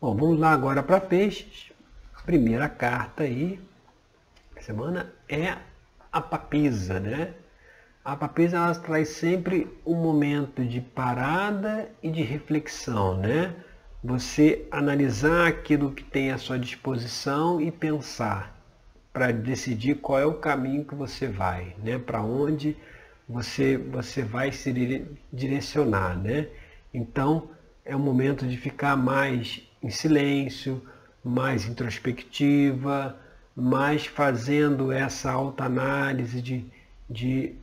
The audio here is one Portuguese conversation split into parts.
Bom, vamos lá agora para peixes. A primeira carta aí, semana, é a papisa, né? A papisa ela traz sempre um momento de parada e de reflexão, né? Você analisar aquilo que tem à sua disposição e pensar para decidir qual é o caminho que você vai, né? Para onde você você vai se direcionar, né? Então é o momento de ficar mais em silêncio, mais introspectiva, mais fazendo essa autoanálise de, de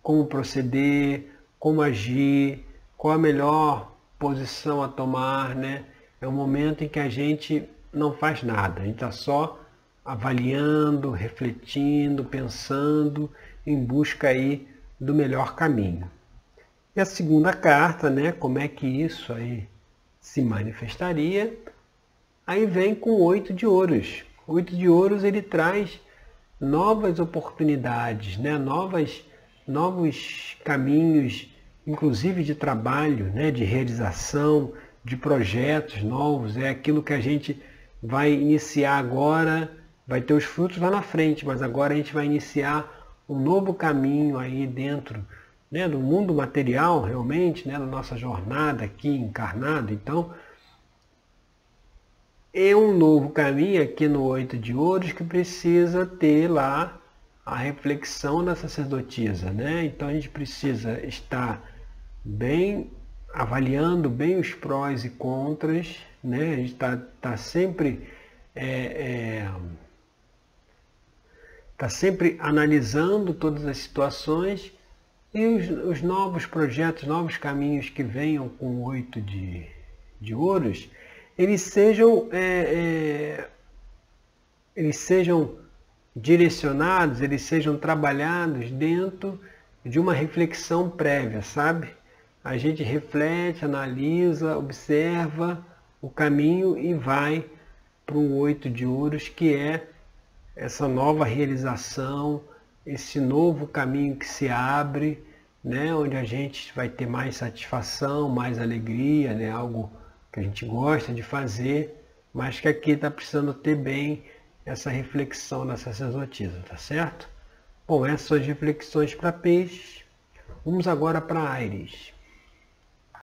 como proceder, como agir, qual a melhor posição a tomar, né? É um momento em que a gente não faz nada, a gente está só avaliando, refletindo, pensando em busca aí do melhor caminho. E a segunda carta, né, como é que isso aí se manifestaria? Aí vem com oito de ouros. O oito de ouros ele traz novas oportunidades, né, novas, novos caminhos, inclusive de trabalho, né, de realização, de projetos novos. É aquilo que a gente vai iniciar agora, vai ter os frutos lá na frente, mas agora a gente vai iniciar um novo caminho aí dentro né, do mundo material realmente, né, da nossa jornada aqui encarnado. Então, é um novo caminho aqui no Oito de Ouros que precisa ter lá a reflexão da sacerdotisa. Né? Então a gente precisa estar bem avaliando bem os prós e contras, né? a gente está tá sempre é, é, tá sempre analisando todas as situações e os, os, novos projetos, novos caminhos que venham com oito de, de ouros, eles sejam, é, é, eles sejam direcionados, eles sejam trabalhados dentro de uma reflexão prévia, sabe? A gente reflete, analisa, observa o caminho e vai para um oito de ouros, que é essa nova realização, esse novo caminho que se abre, né, onde a gente vai ter mais satisfação, mais alegria, né, algo que a gente gosta de fazer, mas que aqui está precisando ter bem essa reflexão da sacerdotisa, tá certo? Bom, essas são as reflexões para peixes. Vamos agora para Aires.